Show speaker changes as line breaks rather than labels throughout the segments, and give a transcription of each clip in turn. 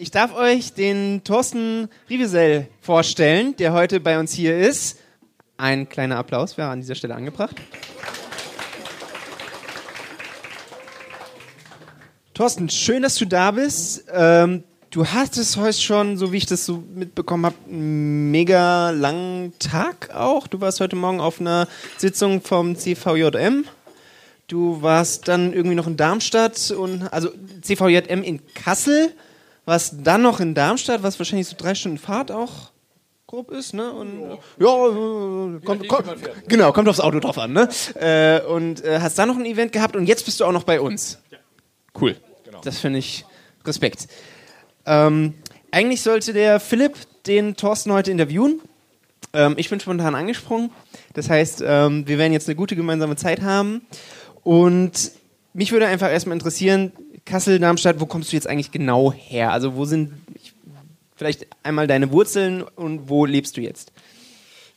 Ich darf euch den Thorsten Rivesell vorstellen, der heute bei uns hier ist. Ein kleiner Applaus wäre an dieser Stelle angebracht. Thorsten, schön, dass du da bist. Ähm, du hattest heute schon, so wie ich das so mitbekommen habe, einen mega langen Tag auch. Du warst heute Morgen auf einer Sitzung vom CVJM. Du warst dann irgendwie noch in Darmstadt und also CVJM in Kassel was dann noch in Darmstadt, was wahrscheinlich so drei Stunden Fahrt auch grob ist, ne? Und, ja, ja kommt, kommt, genau, kommt aufs Auto drauf an, ne? Äh, und äh, hast da noch ein Event gehabt und jetzt bist du auch noch bei uns. Ja. Cool. Genau. Das finde ich Respekt. Ähm, eigentlich sollte der Philipp den Thorsten heute interviewen. Ähm, ich bin spontan angesprungen. Das heißt, ähm, wir werden jetzt eine gute gemeinsame Zeit haben. Und mich würde einfach erstmal interessieren, Kassel, Darmstadt, wo kommst du jetzt eigentlich genau her? Also wo sind vielleicht einmal deine Wurzeln und wo lebst du jetzt?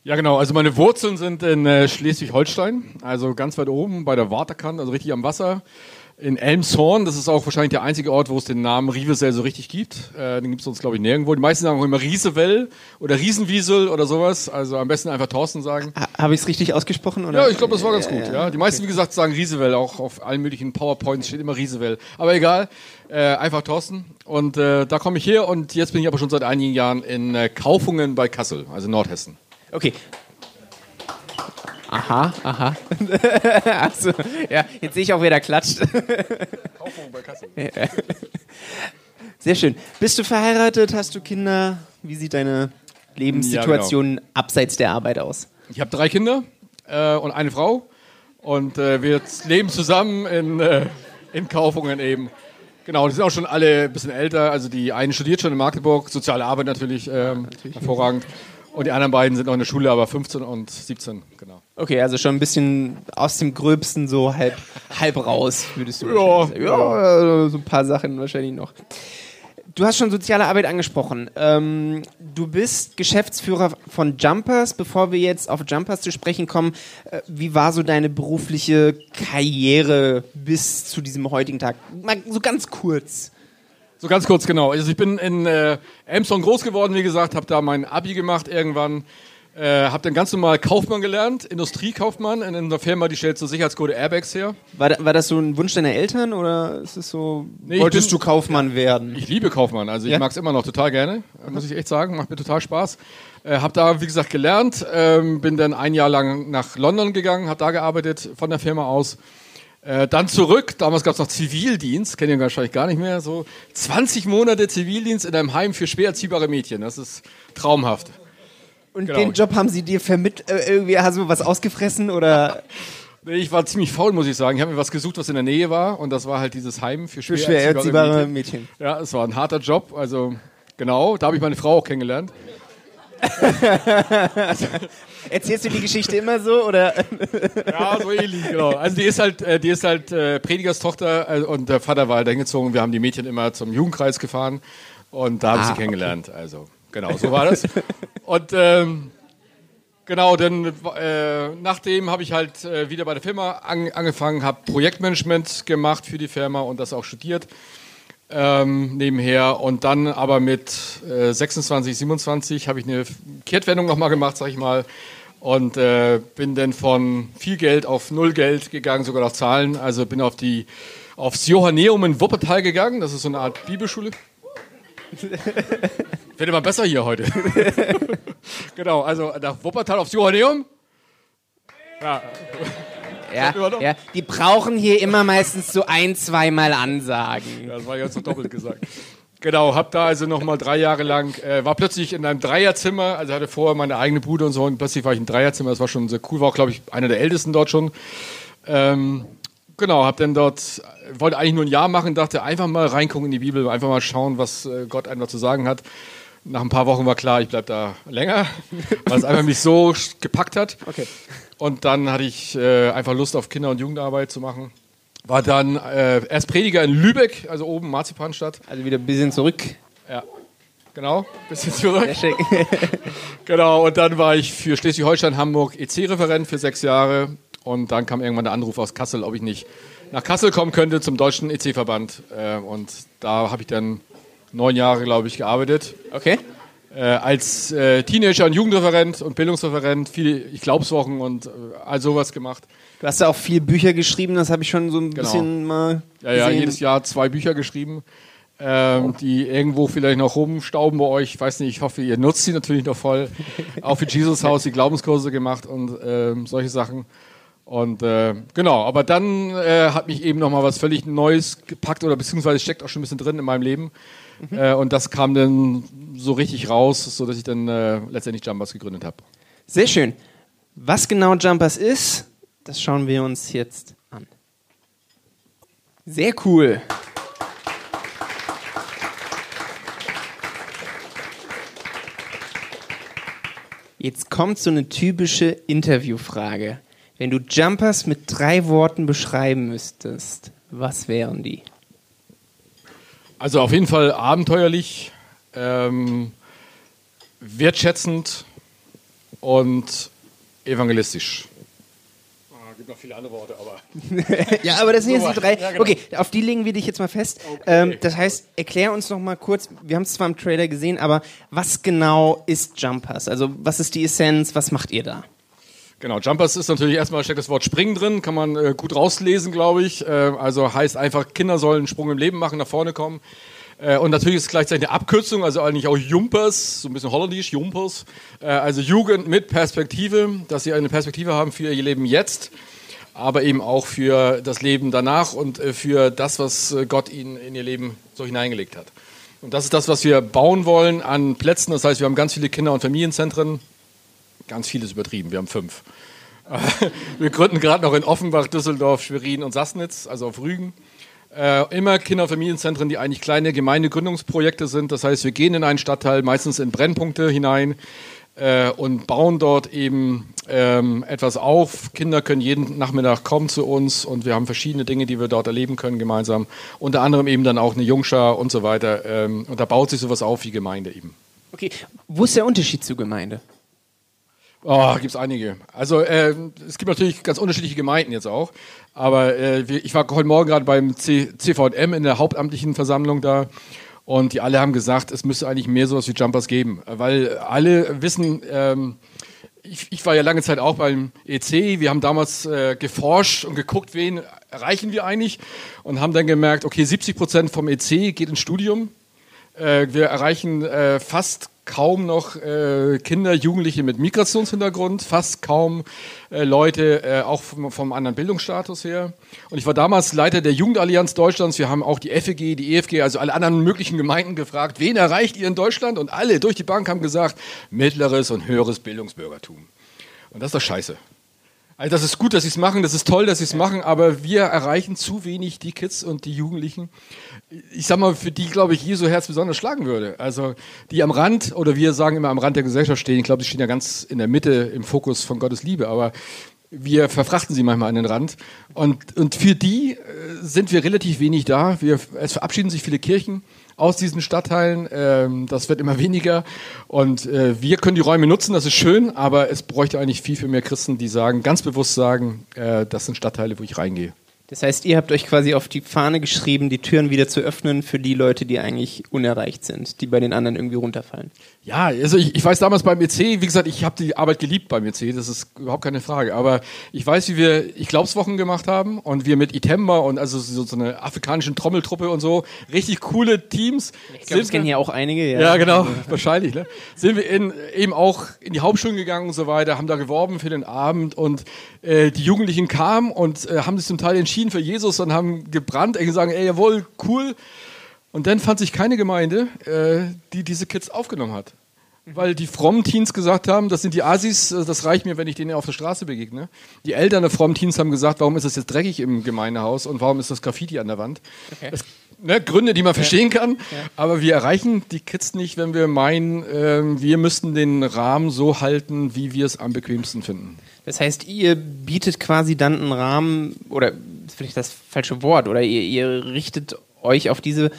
Ja, genau. Also meine Wurzeln sind in äh, Schleswig-Holstein, also ganz weit oben bei der Warterkant, also richtig am Wasser in Elmshorn. Das ist auch wahrscheinlich der einzige Ort, wo es den Namen Rivesell so richtig gibt. Äh, den gibt es sonst, glaube ich, nirgendwo. Die meisten sagen auch immer Riesewell oder Riesenwiesel oder sowas. Also am besten einfach Thorsten sagen.
Ha, Habe ich es richtig ausgesprochen? Oder?
Ja, ich glaube, das war ganz gut. Ja, Die meisten, okay. wie gesagt, sagen Riesewell. Auch auf allen möglichen PowerPoints steht immer Riesewell. Aber egal. Äh, einfach Thorsten. Und äh, da komme ich her und jetzt bin ich aber schon seit einigen Jahren in äh, Kaufungen bei Kassel, also Nordhessen.
Okay, Aha, aha. also, ja, jetzt sehe ich auch, wer da klatscht. Kaufung bei Kassel. Sehr schön. Bist du verheiratet? Hast du Kinder? Wie sieht deine Lebenssituation ja, genau. abseits der Arbeit aus?
Ich habe drei Kinder äh, und eine Frau. Und äh, wir leben zusammen in, äh, in Kaufungen eben. Genau, die sind auch schon alle ein bisschen älter. Also die eine studiert schon in Magdeburg, soziale Arbeit natürlich, ähm, natürlich. hervorragend. Und die anderen beiden sind noch in der Schule, aber 15 und 17, genau.
Okay, also schon ein bisschen aus dem Gröbsten so halb, halb raus, würdest du
ja,
sagen. Ja, so ein paar Sachen wahrscheinlich noch. Du hast schon soziale Arbeit angesprochen. Ähm, du bist Geschäftsführer von Jumpers. Bevor wir jetzt auf Jumpers zu sprechen kommen, äh, wie war so deine berufliche Karriere bis zu diesem heutigen Tag? Mal so ganz kurz.
So ganz kurz, genau. Also ich bin in äh, Elmshorn groß geworden, wie gesagt, habe da mein Abi gemacht irgendwann. Äh, habe dann ganz normal Kaufmann gelernt, Industriekaufmann in einer Firma, die stellt so Sicherheitscode Airbags her.
War, da, war das so ein Wunsch deiner Eltern oder ist es so, nee, wolltest bin, du Kaufmann ja, werden?
Ich liebe Kaufmann, also ich ja? mag es immer noch total gerne, muss ich echt sagen, macht mir total Spaß. Äh, habe da, wie gesagt, gelernt, ähm, bin dann ein Jahr lang nach London gegangen, habe da gearbeitet von der Firma aus äh, dann zurück, damals gab es noch Zivildienst, kennen ihr wahrscheinlich gar nicht mehr, so 20 Monate Zivildienst in einem Heim für schwer erziehbare Mädchen, das ist traumhaft.
Und genau. den Job haben sie dir vermittelt, äh, irgendwie hast du was ausgefressen oder?
ich war ziemlich faul, muss ich sagen. Ich habe mir was gesucht, was in der Nähe war und das war halt dieses Heim für schwer,
für schwer erziehbare Mädchen. Mädchen.
Ja, es war ein harter Job, also genau, da habe ich meine Frau auch kennengelernt.
Erzählst du die Geschichte immer so oder?
ja, so ähnlich, genau. Also die ist halt, äh, die ist halt äh, Predigers Tochter äh, und der Vater war halt hingezogen. Wir haben die Mädchen immer zum Jugendkreis gefahren und da habe ich ah, sie kennengelernt. Okay. Also genau, so war das. Und ähm, genau, dann äh, nachdem habe ich halt äh, wieder bei der Firma an, angefangen, habe Projektmanagement gemacht für die Firma und das auch studiert ähm, nebenher. Und dann aber mit äh, 26, 27 habe ich eine Kehrtwendung nochmal gemacht, sag ich mal. Und äh, bin dann von viel Geld auf null Geld gegangen, sogar nach Zahlen. Also bin auf die, aufs Johanneum in Wuppertal gegangen. Das ist so eine Art Bibelschule. Wird immer besser hier heute. genau, also nach Wuppertal aufs Johanneum.
Ja. Ja, ja, die brauchen hier immer meistens so ein, zweimal Ansagen.
Ja, das war jetzt so doppelt gesagt. Genau, hab da also nochmal drei Jahre lang, äh, war plötzlich in einem Dreierzimmer, also hatte vorher meine eigene Bude und so und plötzlich war ich im Dreierzimmer, das war schon sehr cool, war auch glaube ich einer der ältesten dort schon. Ähm, genau, hab dann dort, wollte eigentlich nur ein Jahr machen, dachte einfach mal reingucken in die Bibel, einfach mal schauen, was äh, Gott da zu sagen hat. Nach ein paar Wochen war klar, ich bleibe da länger, weil es einfach mich so gepackt hat. Okay. Und dann hatte ich äh, einfach Lust auf Kinder- und Jugendarbeit zu machen. War dann äh, erst Prediger in Lübeck, also oben Marzipanstadt.
Also wieder ein bisschen zurück.
Ja, genau, ein bisschen zurück. Sehr schick. genau, und dann war ich für Schleswig-Holstein, Hamburg EC-Referent für sechs Jahre. Und dann kam irgendwann der Anruf aus Kassel, ob ich nicht nach Kassel kommen könnte zum deutschen EC-Verband. Äh, und da habe ich dann neun Jahre, glaube ich, gearbeitet.
Okay.
Äh, als äh, Teenager und Jugendreferent und Bildungsreferent, viele Ich Glaubswochen und äh, all sowas gemacht.
Du hast ja auch viele Bücher geschrieben, das habe ich schon so ein
Genau.
bisschen mal.
Ja, ja,
gesehen.
jedes Jahr zwei Bücher geschrieben, ähm, die irgendwo vielleicht noch rumstauben bei euch. Ich weiß nicht, ich hoffe, ihr nutzt sie natürlich noch voll. Auch für Jesus Haus die Glaubenskurse gemacht und ähm, solche Sachen. Und äh, genau, aber dann äh, hat mich eben nochmal was völlig Neues gepackt oder beziehungsweise steckt auch schon ein bisschen drin in meinem Leben. Äh, und das kam dann so richtig raus, sodass ich dann äh, letztendlich Jumpers gegründet habe.
Sehr schön. Was genau Jumpers ist, das schauen wir uns jetzt an. Sehr cool. Jetzt kommt so eine typische Interviewfrage. Wenn du Jumpers mit drei Worten beschreiben müsstest, was wären die?
Also auf jeden Fall abenteuerlich, ähm, wertschätzend und evangelistisch. Ah, gibt noch viele andere Worte, aber.
Ja, aber das sind jetzt die drei.
ja, genau.
Okay, auf die legen wir dich jetzt mal fest. Ähm, das heißt, erklär uns noch mal kurz, wir haben es zwar im Trailer gesehen, aber was genau ist Jumpers? Also was ist die Essenz, was macht ihr da?
Genau, Jumpers ist natürlich erstmal steckt das Wort Springen drin, kann man äh, gut rauslesen, glaube ich. Äh, also heißt einfach, Kinder sollen einen Sprung im Leben machen, nach vorne kommen. Äh, und natürlich ist es gleichzeitig eine Abkürzung, also eigentlich auch Jumpers, so ein bisschen holländisch, Jumpers. Äh, also Jugend mit Perspektive, dass sie eine Perspektive haben für ihr Leben jetzt, aber eben auch für das Leben danach und äh, für das, was äh, Gott ihnen in ihr Leben so hineingelegt hat. Und das ist das, was wir bauen wollen an Plätzen. Das heißt, wir haben ganz viele Kinder- und Familienzentren. Ganz viel ist übertrieben, wir haben fünf. Wir gründen gerade noch in Offenbach, Düsseldorf, Schwerin und Sassnitz, also auf Rügen. Äh, immer Kinder- und Familienzentren, die eigentlich kleine Gemeindegründungsprojekte sind. Das heißt, wir gehen in einen Stadtteil, meistens in Brennpunkte hinein äh, und bauen dort eben ähm, etwas auf. Kinder können jeden Nachmittag kommen zu uns und wir haben verschiedene Dinge, die wir dort erleben können gemeinsam. Unter anderem eben dann auch eine Jungschar und so weiter. Ähm, und da baut sich sowas auf wie Gemeinde eben.
Okay, wo ist der Unterschied zur Gemeinde?
Oh, gibt es einige. Also äh, es gibt natürlich ganz unterschiedliche Gemeinden jetzt auch. Aber äh, ich war heute Morgen gerade beim C CVM in der hauptamtlichen Versammlung da. Und die alle haben gesagt, es müsste eigentlich mehr sowas wie Jumpers geben. Weil alle wissen, ähm, ich, ich war ja lange Zeit auch beim EC. Wir haben damals äh, geforscht und geguckt, wen erreichen wir eigentlich. Und haben dann gemerkt, okay, 70 Prozent vom EC geht ins Studium. Äh, wir erreichen äh, fast kaum noch äh, Kinder, Jugendliche mit Migrationshintergrund, fast kaum äh, Leute, äh, auch vom, vom anderen Bildungsstatus her. Und ich war damals Leiter der Jugendallianz Deutschlands. Wir haben auch die FEG, die EFG, also alle anderen möglichen Gemeinden gefragt, wen erreicht ihr in Deutschland? Und alle durch die Bank haben gesagt, mittleres und höheres Bildungsbürgertum. Und das ist doch scheiße. Also das ist gut, dass sie es machen, das ist toll, dass sie es machen, aber wir erreichen zu wenig die Kids und die Jugendlichen. Ich sag mal, für die, glaube ich, Jesu Herz besonders schlagen würde. Also die am Rand, oder wir sagen immer am Rand der Gesellschaft stehen, ich glaube, sie stehen ja ganz in der Mitte im Fokus von Gottes Liebe, aber wir verfrachten sie manchmal an den Rand. Und, und für die äh, sind wir relativ wenig da. Wir, es verabschieden sich viele Kirchen aus diesen Stadtteilen. Ähm, das wird immer weniger. Und äh, wir können die Räume nutzen, das ist schön, aber es bräuchte eigentlich viel, viel mehr Christen, die sagen, ganz bewusst sagen, äh, das sind Stadtteile, wo ich reingehe.
Das heißt, ihr habt euch quasi auf die Fahne geschrieben, die Türen wieder zu öffnen für die Leute, die eigentlich unerreicht sind, die bei den anderen irgendwie runterfallen.
Ja, also ich, ich weiß damals beim EC, wie gesagt, ich habe die Arbeit geliebt beim EC, das ist überhaupt keine Frage. Aber ich weiß, wie wir Ich Glaubswochen gemacht haben und wir mit Itemba und also so, so eine afrikanischen Trommeltruppe und so, richtig coole Teams.
Ich glaube,
Sind
kennen hier auch einige. Ja,
Ja, genau, wahrscheinlich. Ne? Sind wir in, eben auch in die Hauptschulen gegangen und so weiter, haben da geworben für den Abend und äh, die Jugendlichen kamen und äh, haben sich zum Teil entschieden für Jesus und haben gebrannt, gesagt, ey, jawohl, cool. Und dann fand sich keine Gemeinde, äh, die diese Kids aufgenommen hat. Weil die frommen Teens gesagt haben, das sind die Asis, äh, das reicht mir, wenn ich denen auf der Straße begegne. Die Eltern der frommen Teens haben gesagt, warum ist es jetzt dreckig im Gemeindehaus und warum ist das Graffiti an der Wand?
Okay.
Es, ne, Gründe, die man verstehen kann, aber wir erreichen die Kids nicht, wenn wir meinen, ähm, wir müssten den Rahmen so halten, wie wir es am bequemsten finden.
Das heißt, ihr bietet quasi dann einen Rahmen, oder vielleicht das falsche Wort, oder ihr, ihr richtet euch auf diese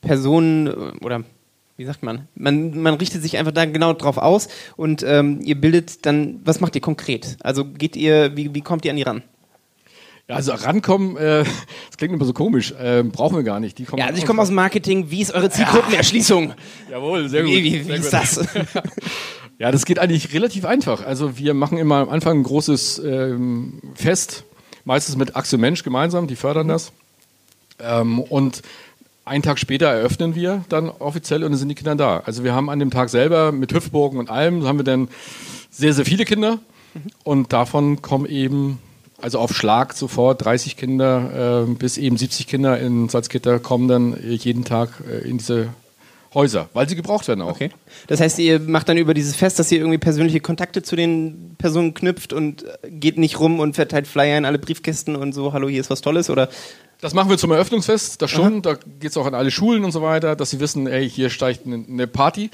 Personen, oder wie sagt man? man? Man richtet sich einfach da genau drauf aus und ähm, ihr bildet dann, was macht ihr konkret? Also geht ihr, wie, wie kommt ihr an die ran?
Ja, also rankommen, äh, das klingt immer so komisch, äh, brauchen wir gar nicht. Die kommen
ja, also ich komme aus Marketing. Wie ist eure Zielgruppenerschließung?
Jawohl, sehr gut.
Wie, wie, wie ist das?
Ja, das geht eigentlich relativ einfach. Also wir machen immer am Anfang ein großes ähm, Fest, meistens mit Axel Mensch gemeinsam, die fördern das. Ähm, und einen Tag später eröffnen wir dann offiziell und dann sind die Kinder da. Also wir haben an dem Tag selber mit Hüpfburgen und allem, haben wir dann sehr, sehr viele Kinder und davon kommen eben, also auf Schlag sofort 30 Kinder äh, bis eben 70 Kinder in Salzgitter kommen dann jeden Tag äh, in diese Häuser, weil sie gebraucht werden auch.
Okay. Das heißt, ihr macht dann über dieses Fest, dass ihr irgendwie persönliche Kontakte zu den Personen knüpft und äh, geht nicht rum und verteilt Flyer in alle Briefkästen und so, hallo, hier ist was Tolles oder
Das machen wir zum Eröffnungsfest, das schon. Da geht es auch an alle Schulen und so weiter, dass sie wissen, ey, hier steigt eine Party.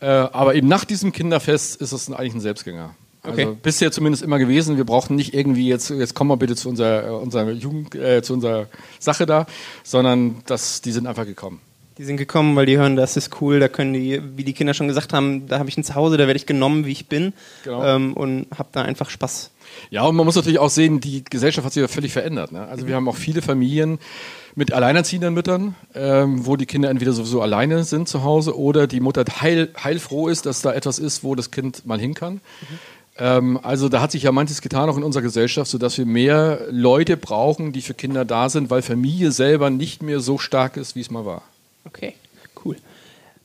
Äh, aber eben nach diesem Kinderfest ist es eigentlich ein Selbstgänger. Also
Okay.
bisher zumindest immer gewesen. Wir brauchten nicht irgendwie jetzt, jetzt kommen wir bitte zu unserer, äh, unserer Jugend, äh, zu unserer Sache da, sondern das, die sind einfach gekommen.
Die sind gekommen, weil die hören, das ist cool, da können die, wie die Kinder schon gesagt haben, da habe ich ein Zuhause, da werde ich genommen, wie ich bin
Genau.
ähm, und habe da einfach Spaß.
Ja, und man muss natürlich auch sehen, die Gesellschaft hat sich ja völlig verändert. Ne? Also wir haben auch viele Familien mit alleinerziehenden Müttern, ähm, wo die Kinder entweder sowieso alleine sind zu Hause oder die Mutter heil, heilfroh ist, dass da etwas ist, wo das Kind mal hin kann. Ähm, also da hat sich ja manches getan, auch in unserer Gesellschaft, sodass wir mehr Leute brauchen, die für Kinder da sind, weil Familie selber nicht mehr so stark ist, wie es mal war.
Okay, cool.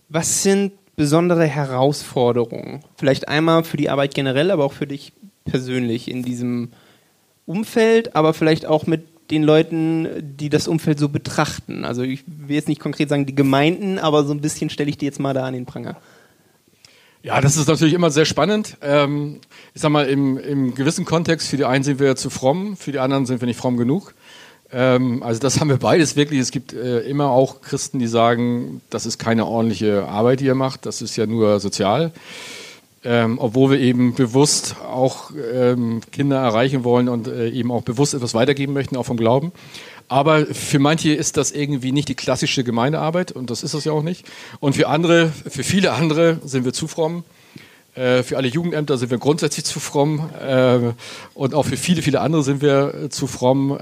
Was sind besondere Herausforderungen? Vielleicht einmal für die Arbeit generell, aber auch für dich persönlich in diesem Umfeld, aber vielleicht auch mit den Leuten, die das Umfeld so betrachten. Also ich will jetzt nicht konkret sagen die Gemeinden, aber so ein bisschen stelle ich die jetzt mal da an den Pranger.
Ja, das ist natürlich immer sehr spannend. Ähm, ich sag mal, im, im gewissen Kontext, für die einen sind wir zu fromm, für die anderen sind wir nicht fromm genug. Ähm, also das haben wir beides wirklich. Es gibt äh, immer auch Christen, die sagen, das ist keine ordentliche Arbeit, die ihr macht, das ist ja nur sozial. Ähm, obwohl wir eben bewusst auch ähm, Kinder erreichen wollen und äh, eben auch bewusst etwas weitergeben möchten, auch vom Glauben. Aber für manche ist das irgendwie nicht die klassische Gemeindearbeit und das ist es ja auch nicht. Und für andere, für viele andere sind wir zu fromm. Äh, für alle Jugendämter sind wir grundsätzlich zu fromm. Äh, und auch für viele, viele andere sind wir äh, zu fromm.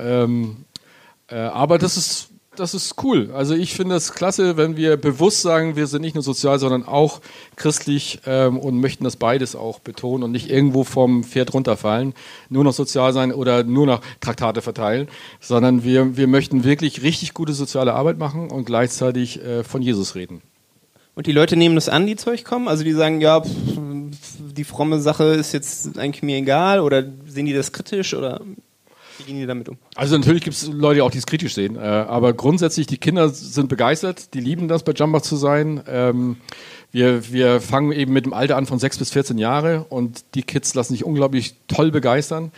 Äh, aber das ist, das ist cool. Also ich finde es klasse, wenn wir bewusst sagen, wir sind nicht nur sozial, sondern auch christlich ähm, und möchten das beides auch betonen und nicht irgendwo vom Pferd runterfallen, nur noch sozial sein oder nur noch Traktate verteilen, sondern wir, wir möchten wirklich richtig gute soziale Arbeit machen und gleichzeitig äh, von Jesus reden.
Und die Leute nehmen das an, die zu euch kommen? Also die sagen, ja, pff, die fromme Sache ist jetzt eigentlich mir egal oder sehen die das kritisch oder gehen die damit um?
Also natürlich gibt es Leute auch, die es kritisch sehen, äh, aber grundsätzlich die Kinder sind begeistert, die lieben das, bei Jumbach zu sein. Ähm, wir, wir fangen eben mit dem Alter an von 6 bis 14 Jahre und die Kids lassen sich unglaublich toll begeistern.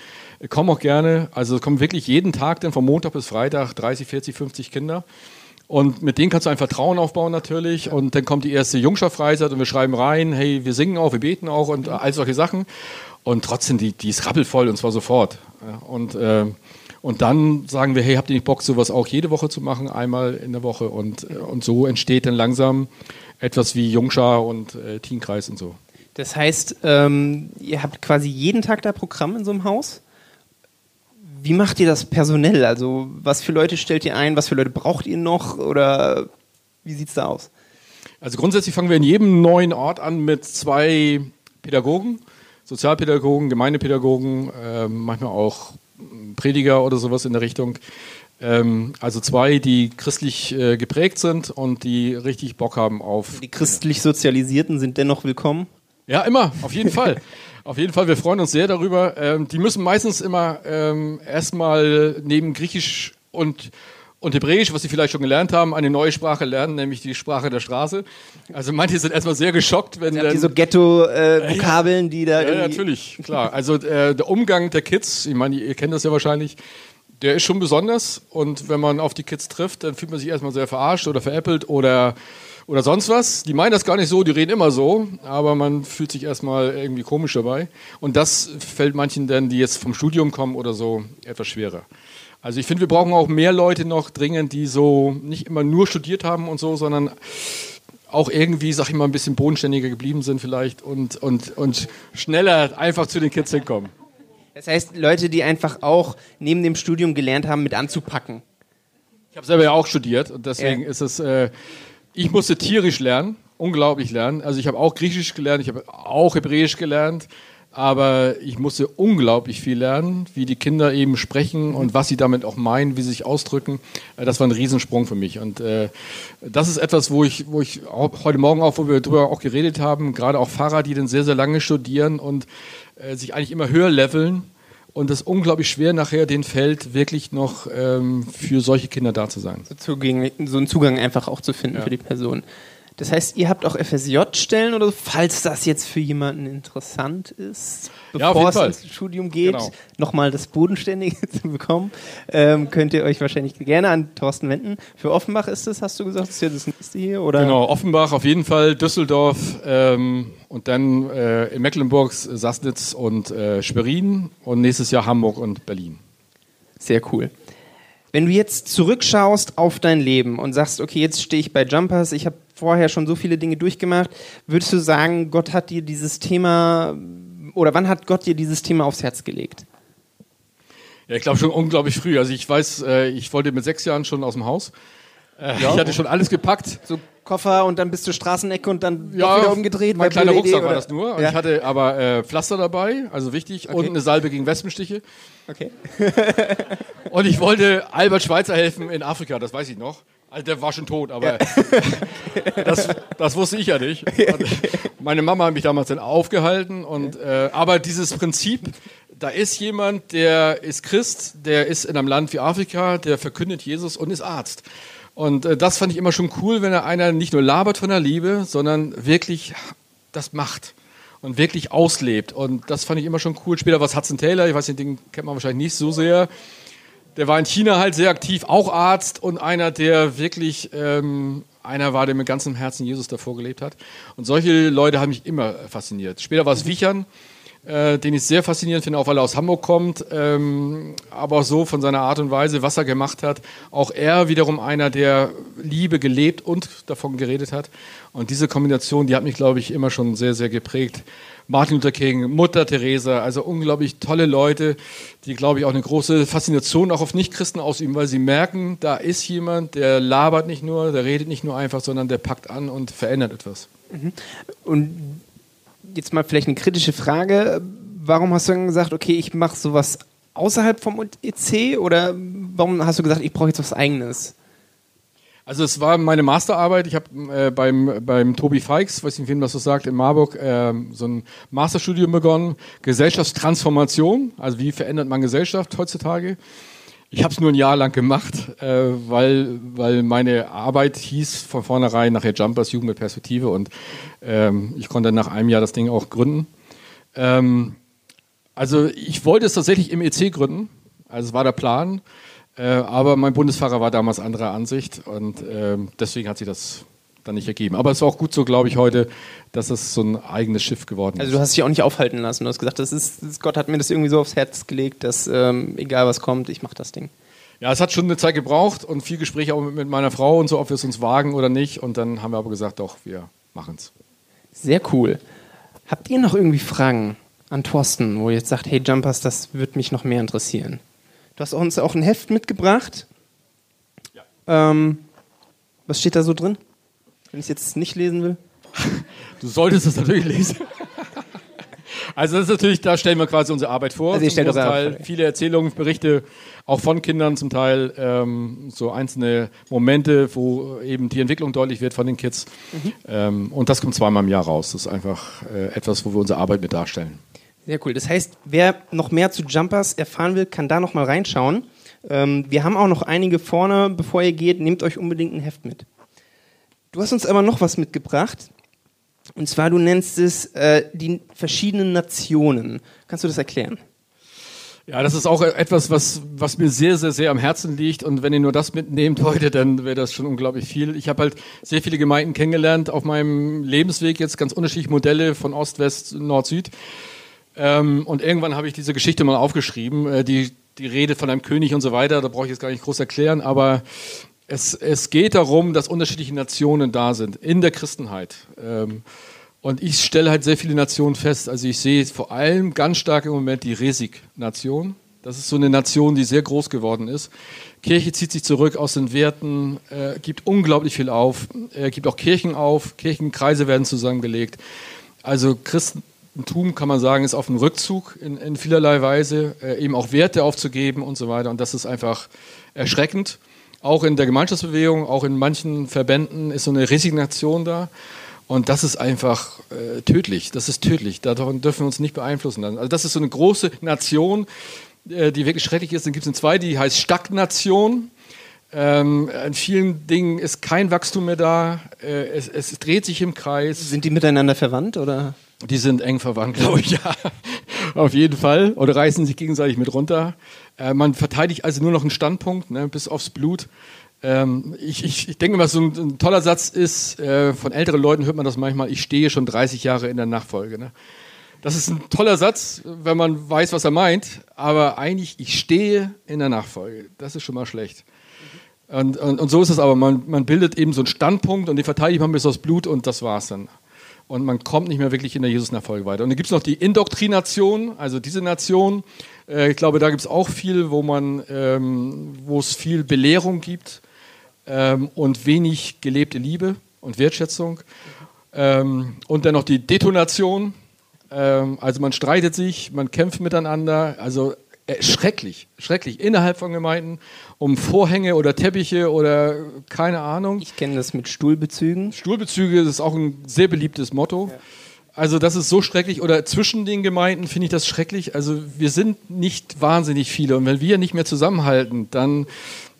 Kommen auch gerne, also kommen wirklich jeden Tag dann von Montag bis Freitag 30, 40, 50 Kinder. Und mit denen kannst du ein Vertrauen aufbauen natürlich. Und dann kommt die erste Jungscher-Freizeit und wir schreiben rein, hey, wir singen auch, wir beten auch und all solche Sachen. Und trotzdem, die, die ist rappelvoll und zwar sofort. Und, äh, und dann sagen wir, hey, habt ihr nicht Bock, sowas auch jede Woche zu machen, einmal in der Woche? Und, äh, und so entsteht dann langsam etwas wie Jungschar und äh, Teenkreis und so.
Das heißt, ähm, ihr habt quasi jeden Tag da Programm in so einem Haus. Wie macht ihr das personell? Also was für Leute stellt ihr ein? Was für Leute braucht ihr noch? Oder wie sieht's da aus?
Also grundsätzlich fangen wir in jedem neuen Ort an mit zwei Pädagogen, Sozialpädagogen, Gemeindepädagogen, ähm, manchmal auch Prediger oder sowas in der Richtung. Ähm, also zwei, die christlich äh, geprägt sind und die richtig Bock haben auf.
Die christlich Sozialisierten sind dennoch willkommen.
Ja, immer, auf jeden Fall. Auf jeden Fall, wir freuen uns sehr darüber. Ähm, die müssen meistens immer ähm, erstmal neben Griechisch und, und Hebräisch, was sie vielleicht schon gelernt haben, eine neue Sprache lernen, nämlich die Sprache der Straße. Also manche sind erstmal sehr geschockt, wenn dann,
so Ghetto-Vokabeln, die da
ja, natürlich, klar. Also äh, der Umgang der Kids, ich meine, ihr kennt das ja wahrscheinlich, der ist schon besonders. Und wenn man auf die Kids trifft, dann fühlt man sich erstmal sehr verarscht oder veräppelt oder, oder sonst was. Die meinen das gar nicht so, die reden immer so, aber man fühlt sich erstmal irgendwie komisch dabei. Und das fällt manchen dann, die jetzt vom Studium kommen oder so, etwas schwerer. Also ich finde, wir brauchen auch mehr Leute noch dringend, die so nicht immer nur studiert haben und so, sondern auch irgendwie, sag ich mal, ein bisschen bodenständiger geblieben sind vielleicht und, und, und schneller einfach zu den Kids hinkommen.
Das heißt, Leute, die einfach auch neben dem Studium gelernt haben, mit anzupacken.
Ich habe selber ja auch studiert und deswegen ja. ist es, äh, ich musste tierisch lernen, unglaublich lernen. Also ich habe auch Griechisch gelernt, ich habe auch Hebräisch gelernt, aber ich musste unglaublich viel lernen, wie die Kinder eben sprechen und was sie damit auch meinen, wie sie sich ausdrücken. Äh, das war ein Riesensprung für mich. Und äh, das ist etwas, wo ich, wo ich heute Morgen auch, wo wir darüber auch geredet haben, gerade auch Fahrer, die dann sehr, sehr lange studieren und äh, sich eigentlich immer höher leveln. Und es ist unglaublich schwer, nachher den Feld wirklich noch ähm, für solche Kinder da zu sein.
So, Zugang, so einen Zugang einfach auch zu finden ja. für die Person. Das heißt, ihr habt auch FSJ-Stellen oder so, falls das jetzt für jemanden interessant ist, bevor ja, es ins Studium geht, genau. nochmal das Bodenständige zu bekommen, ähm, könnt ihr euch wahrscheinlich gerne an Thorsten wenden. Für Offenbach ist es, hast du gesagt, ist ja das nächste hier? Oder?
Genau, Offenbach auf jeden Fall, Düsseldorf ähm, und dann äh, in Mecklenburg, Sassnitz und äh, Schwerin und nächstes Jahr Hamburg und Berlin.
Sehr cool. Wenn du jetzt zurückschaust auf dein Leben und sagst, okay, jetzt stehe ich bei Jumpers, ich habe vorher schon so viele Dinge durchgemacht, würdest du sagen, Gott hat dir dieses Thema oder wann hat Gott dir dieses Thema aufs Herz gelegt?
Ja, ich glaube schon unglaublich früh. Also ich weiß, äh, ich wollte mit sechs Jahren schon aus dem Haus. Äh, ja. Ich hatte schon alles gepackt.
So Koffer und dann bis zur Straßenecke und dann ja, wieder umgedreht.
Mein kleiner Rucksack Idee, war das nur. Ja. Ich hatte aber äh, Pflaster dabei, also wichtig, okay. und eine Salbe gegen Wespenstiche.
Okay.
und ich wollte Albert Schweitzer helfen in Afrika, das weiß ich noch. Also der war schon tot, aber ja. das, das, wusste ich ja nicht. Und meine Mama hat mich damals dann aufgehalten. Und, äh, aber dieses Prinzip, da ist jemand, der ist Christ, der ist in einem Land wie Afrika, der verkündet Jesus und ist Arzt. Und äh, das fand ich immer schon cool, wenn er einer nicht nur labert von der Liebe, sondern wirklich das macht und wirklich auslebt. Und das fand ich immer schon cool. Später war es Hudson Taylor, ich weiß nicht, den kennt man wahrscheinlich nicht so sehr. Der war in China halt sehr aktiv, auch Arzt und einer, der wirklich ähm, einer war, der mit ganzem Herzen Jesus davor gelebt hat. Und solche Leute haben mich immer fasziniert. Später war es Wichern äh, den ich sehr faszinierend finde, auch weil er aus Hamburg kommt, ähm, aber auch so von seiner Art und Weise, was er gemacht hat. Auch er wiederum einer, der Liebe gelebt und davon geredet hat. Und diese Kombination, die hat mich, glaube ich, immer schon sehr, sehr geprägt. Martin Luther King, Mutter Teresa, also unglaublich tolle Leute, die, glaube ich, auch eine große Faszination auch auf Nichtchristen ausüben, weil sie merken, da ist jemand, der labert nicht nur, der redet nicht nur einfach, sondern der packt an und verändert etwas.
Mhm. Und jetzt mal vielleicht eine kritische Frage. Warum hast du dann gesagt, okay, ich mache sowas außerhalb vom EC oder warum hast du gesagt, ich brauche jetzt was Eigenes?
Also es war meine Masterarbeit. Ich habe äh, beim, beim Tobi Feix, weiß nicht, wem das so sagt, in Marburg äh, so ein Masterstudium begonnen. Gesellschaftstransformation, also wie verändert man Gesellschaft heutzutage. Ich habe es nur ein Jahr lang gemacht, äh, weil, weil meine Arbeit hieß von vornherein nachher Jumpers Jugend mit Perspektive und ähm, ich konnte nach einem Jahr das Ding auch gründen. Ähm, also ich wollte es tatsächlich im EC gründen, also es war der Plan, äh, aber mein Bundesfahrer war damals anderer Ansicht und äh, deswegen hat sich das dann nicht ergeben. Aber es ist auch gut so, glaube ich, heute, dass es so ein eigenes Schiff geworden ist.
Also du hast dich auch nicht aufhalten lassen. Du hast gesagt, das ist, Gott hat mir das irgendwie so aufs Herz gelegt, dass ähm, egal was kommt, ich mache das Ding.
Ja, es hat schon eine Zeit gebraucht und viel Gespräche auch mit meiner Frau und so, ob wir es uns wagen oder nicht. Und dann haben wir aber gesagt, doch, wir machen es.
Sehr cool. Habt ihr noch irgendwie Fragen an Thorsten, wo ihr jetzt sagt, hey Jumpers, das würde mich noch mehr interessieren? Du hast uns auch ein Heft mitgebracht. Ja. Ähm, was steht da so drin? wenn ich es jetzt nicht lesen will?
Du solltest es natürlich lesen. Also das ist natürlich, da stellen wir quasi unsere Arbeit vor. Also zum Teil viele Erzählungen, Berichte, auch von Kindern zum Teil, ähm, so einzelne Momente, wo eben die Entwicklung deutlich wird von den Kids. Mhm. Ähm, und das kommt zweimal im Jahr raus. Das ist einfach äh, etwas, wo wir unsere Arbeit mit darstellen.
Sehr cool. Das heißt, wer noch mehr zu Jumpers erfahren will, kann da noch mal reinschauen. Ähm, wir haben auch noch einige vorne. Bevor ihr geht, nehmt euch unbedingt ein Heft mit. Du hast uns aber noch was mitgebracht. Und zwar, du nennst es äh, die verschiedenen Nationen. Kannst du das erklären?
Ja, das ist auch etwas, was, was mir sehr, sehr, sehr am Herzen liegt. Und wenn ihr nur das mitnehmt heute, dann wäre das schon unglaublich viel. Ich habe halt sehr viele Gemeinden kennengelernt auf meinem Lebensweg, jetzt ganz unterschiedliche Modelle von Ost, West, Nord, Süd. Ähm, und irgendwann habe ich diese Geschichte mal aufgeschrieben, äh, die, die Rede von einem König und so weiter. Da brauche ich jetzt gar nicht groß erklären, aber es, es geht darum, dass unterschiedliche Nationen da sind in der Christenheit. Ähm, Und ich stelle halt sehr viele Nationen fest. Also ich sehe vor allem ganz stark im Moment die Resig-Nation. Das ist so eine Nation, die sehr groß geworden ist. Kirche zieht sich zurück aus den Werten, äh, gibt unglaublich viel auf, äh, gibt auch Kirchen auf, Kirchenkreise werden zusammengelegt. Also Christentum, kann man sagen, ist auf dem Rückzug in, in vielerlei Weise, äh, eben auch Werte aufzugeben und so weiter. Und das ist einfach erschreckend. Auch in der Gemeinschaftsbewegung, auch in manchen Verbänden ist so eine Resignation da. Und das ist einfach äh, tödlich. Das ist tödlich. Davon dürfen wir uns nicht beeinflussen lassen. Also das ist so eine große Nation, äh, die wirklich schrecklich ist. Dann gibt es eine zweite, die heißt Stagnation. Ähm, in vielen Dingen ist kein Wachstum mehr da. Äh, es, es, dreht sich im Kreis.
Sind die miteinander verwandt oder?
Die sind eng verwandt, glaube ich, ja. Auf jeden Fall. Oder reißen sich gegenseitig mit runter. Äh, man verteidigt also nur noch einen Standpunkt, ne, bis aufs Blut. Ähm, ich, ich, ich, denke mal, so ein, ein toller Satz ist, äh, von älteren Leuten hört man das manchmal, ich stehe schon 30 Jahre in der Nachfolge. Ne? Das ist ein toller Satz, wenn man weiß, was er meint, aber eigentlich, ich stehe in der Nachfolge. Das ist schon mal schlecht. Und, und, und so ist es aber, man, man bildet eben so einen Standpunkt und den verteidigt man bis aufs Blut und das war's dann. Und man kommt nicht mehr wirklich in der Jesus-Nachfolge weiter. Und dann gibt es noch die Indoktrination, also diese Nation. Äh, ich glaube, da gibt es auch viel, wo man, ähm, wo es viel Belehrung gibt ähm, und wenig gelebte Liebe und Wertschätzung. Ähm, und dann noch die Detonation. Ähm, also man streitet sich, man kämpft miteinander. Also äh, schrecklich, schrecklich. Innerhalb von Gemeinden um Vorhänge oder Teppiche oder keine Ahnung.
Ich kenne das mit Stuhlbezügen.
Stuhlbezüge ist auch ein sehr beliebtes Motto. Ja. Also das ist so schrecklich. Oder zwischen den Gemeinden finde ich das schrecklich. Also wir sind nicht wahnsinnig viele. Und wenn wir nicht mehr zusammenhalten, dann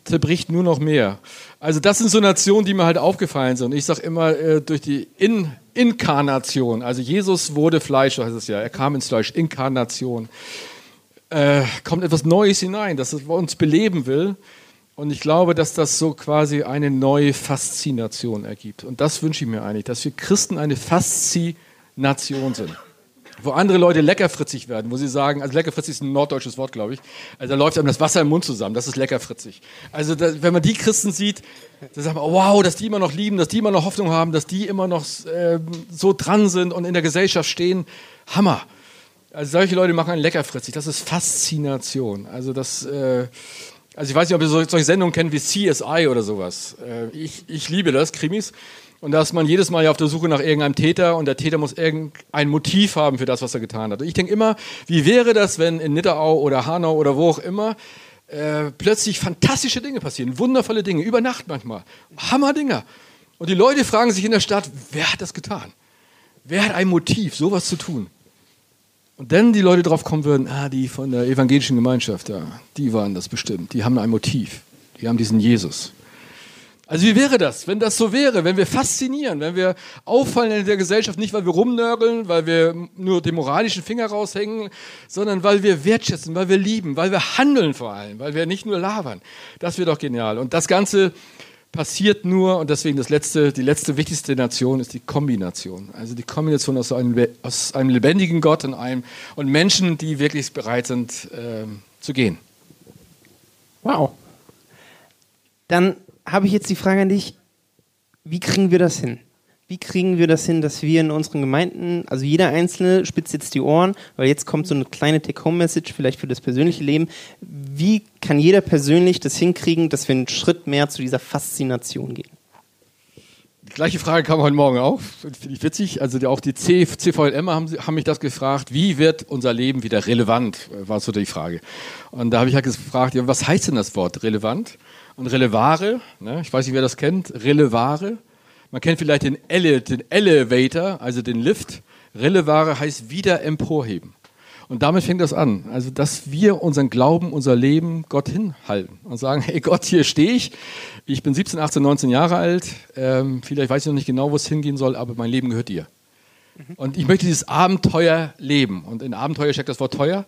zerbricht nur noch mehr. Also das sind so Nationen, die mir halt aufgefallen sind. Ich sage immer, äh, durch die In Inkarnation, also Jesus wurde Fleisch, so heißt es ja, er kam ins Fleisch, Inkarnation, äh, kommt etwas Neues hinein, das uns beleben will. Und ich glaube, dass das so quasi eine neue Faszination ergibt. Und das wünsche ich mir eigentlich, dass wir Christen eine Faszination sind wo andere Leute leckerfritzig werden, wo sie sagen, also leckerfritzig ist ein norddeutsches Wort, glaube ich. Also da läuft einem das Wasser im Mund zusammen, das ist leckerfritzig. Also da, wenn man die Christen sieht, dann sagt man, wow, dass die immer noch lieben, dass die immer noch Hoffnung haben, dass die immer noch äh, so dran sind und in der Gesellschaft stehen. Hammer. Also solche Leute machen einen leckerfritzig. Das ist Faszination. Also das, äh, also ich weiß nicht, ob ihr solche Sendungen kennt wie CSI oder sowas. Äh, ich, ich liebe das, Krimis. Und da ist man jedes Mal ja auf der Suche nach irgendeinem Täter und der Täter muss irgendein Motiv haben für das, was er getan hat. Und ich denke immer, wie wäre das, wenn in Nidderau oder Hanau oder wo auch immer äh, plötzlich fantastische Dinge passieren, wundervolle Dinge, über Nacht manchmal, Hammerdinger. Und die Leute fragen sich in der Stadt, wer hat das getan? Wer hat ein Motiv, sowas zu tun? Und dann die Leute drauf kommen würden, ah, die von der evangelischen Gemeinschaft, ja, die waren das bestimmt, die haben ein Motiv, die haben diesen Jesus. Also wie wäre das, wenn das so wäre, wenn wir faszinieren, wenn wir auffallen in der Gesellschaft, nicht weil wir rumnörgeln, weil wir nur den moralischen Finger raushängen, sondern weil wir wertschätzen, weil wir lieben, weil wir handeln vor allem, weil wir nicht nur labern. Das wäre doch genial. Und das Ganze passiert nur, und deswegen das letzte, die letzte wichtigste Nation ist die Kombination. Also die Kombination aus einem, aus einem lebendigen Gott und, einem, und Menschen, die wirklich bereit sind äh, zu gehen.
Wow. Dann habe ich jetzt die Frage an dich, wie kriegen wir das hin? Wie kriegen wir das hin, dass wir in unseren Gemeinden, also jeder Einzelne spitzt jetzt die Ohren, weil jetzt kommt so eine kleine Take-Home-Message vielleicht für das persönliche Leben. Wie kann jeder persönlich das hinkriegen, dass wir einen Schritt mehr zu dieser Faszination gehen?
Die gleiche Frage kam heute Morgen auf, finde ich witzig. Also auch die CVLM haben, haben mich das gefragt, wie wird unser Leben wieder relevant, war so die Frage. Und da habe ich halt gefragt, ja, was heißt denn das Wort relevant? Und Relevare, ne, ich weiß nicht, wer das kennt, Relevare. Man kennt vielleicht den, Ele, den Elevator, also den Lift. Relevare heißt wieder emporheben. Und damit fängt das an. Also, dass wir unseren Glauben, unser Leben Gott hinhalten und sagen, hey Gott, hier stehe ich. Ich bin 17, 18, 19 Jahre alt. Ähm, vielleicht weiß ich noch nicht genau, wo es hingehen soll, aber mein Leben gehört dir. Und ich möchte dieses Abenteuer leben. Und in Abenteuer steckt das Wort teuer.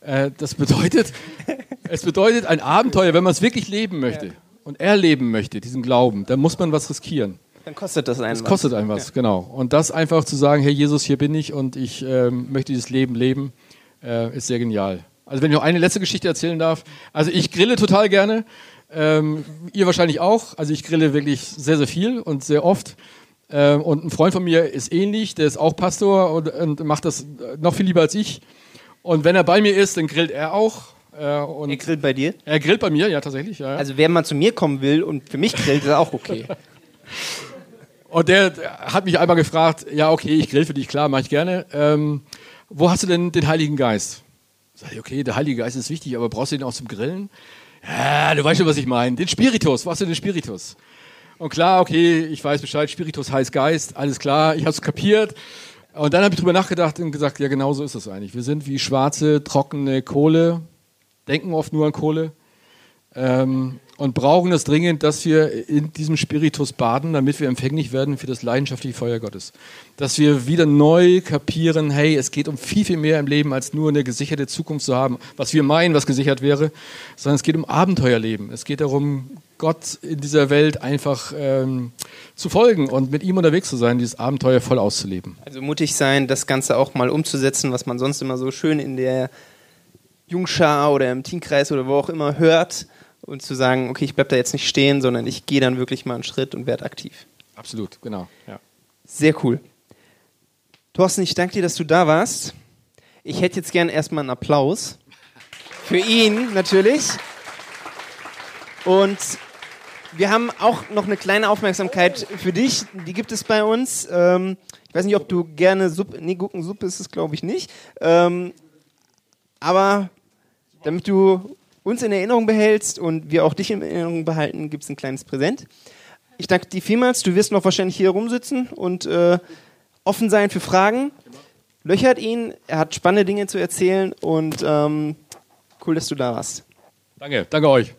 Äh, das bedeutet, es bedeutet ein Abenteuer, wenn man es wirklich leben möchte ja. und erleben möchte, diesen Glauben, dann muss man was riskieren.
Dann kostet das einen
das was. kostet einen was, ja. genau. Und das einfach zu sagen, Herr Jesus, hier bin ich und ich ähm, möchte dieses Leben leben, äh, ist sehr genial. Also wenn ich noch eine letzte Geschichte erzählen darf. Also ich grille total gerne. Ähm, ihr wahrscheinlich auch. Also ich grille wirklich sehr, sehr viel und sehr oft. Ähm, und ein Freund von mir ist ähnlich, der ist auch Pastor und, und macht das noch viel lieber als ich. Und wenn er bei mir ist, dann grillt er auch.
Äh, er grillt bei dir?
Er grillt bei mir, ja, tatsächlich. Ja.
Also, wer mal zu mir kommen will und für mich grillt, ist auch okay.
und der, der, hat mich einmal gefragt: Ja, okay, ich grill für dich, klar, mache ich gerne. Ähm, wo hast du denn den Heiligen Geist? Sag ich, okay, der Heilige Geist ist wichtig, aber brauchst du den auch zum Grillen? Ja, du weißt schon, was ich meine. Den Spiritus, was ist denn den Spiritus? Und klar, okay, ich weiß Bescheid, Spiritus heißt Geist, alles klar, ich habe es kapiert. Und dann habe ich drüber nachgedacht und gesagt, ja, genau so ist es eigentlich. Wir sind wie schwarze, trockene Kohle, denken oft nur an Kohle ähm, und brauchen es dringend, dass wir in diesem Spiritus baden, damit wir empfänglich werden für das leidenschaftliche Feuer Gottes. Dass wir wieder neu kapieren, hey, es geht um viel, viel mehr im Leben, als nur eine gesicherte Zukunft zu haben, was wir meinen, was gesichert wäre, sondern es geht um Abenteuerleben. Es geht darum, Gott in dieser Welt einfach ähm, zu folgen und mit ihm unterwegs zu sein, dieses Abenteuer voll auszuleben.
Also mutig sein, das Ganze auch mal umzusetzen, was man sonst immer so schön in der Jungschar oder im Teamkreis oder wo auch immer hört und zu sagen, okay, ich bleibe da jetzt nicht stehen, sondern ich gehe dann wirklich mal einen Schritt und werde aktiv.
Absolut, genau. Ja.
Sehr cool. Thorsten, ich danke dir, dass du da warst. Ich hätte jetzt gern erstmal einen Applaus. Für ihn natürlich. Und wir haben auch noch eine kleine Aufmerksamkeit für dich. Die gibt es bei uns. Ähm, ich weiß nicht, ob du gerne Suppe. Nee, Gurkensuppe ist es, glaube ich, nicht. Ähm, aber damit du uns in Erinnerung behältst und wir auch dich in Erinnerung behalten, gibt es ein kleines Präsent. Ich danke dir vielmals. Du wirst noch wahrscheinlich hier rumsitzen und äh, offen sein für Fragen. Löchert ihn. Er hat spannende Dinge zu erzählen und ähm, cool, dass du da warst.
Danke, danke euch.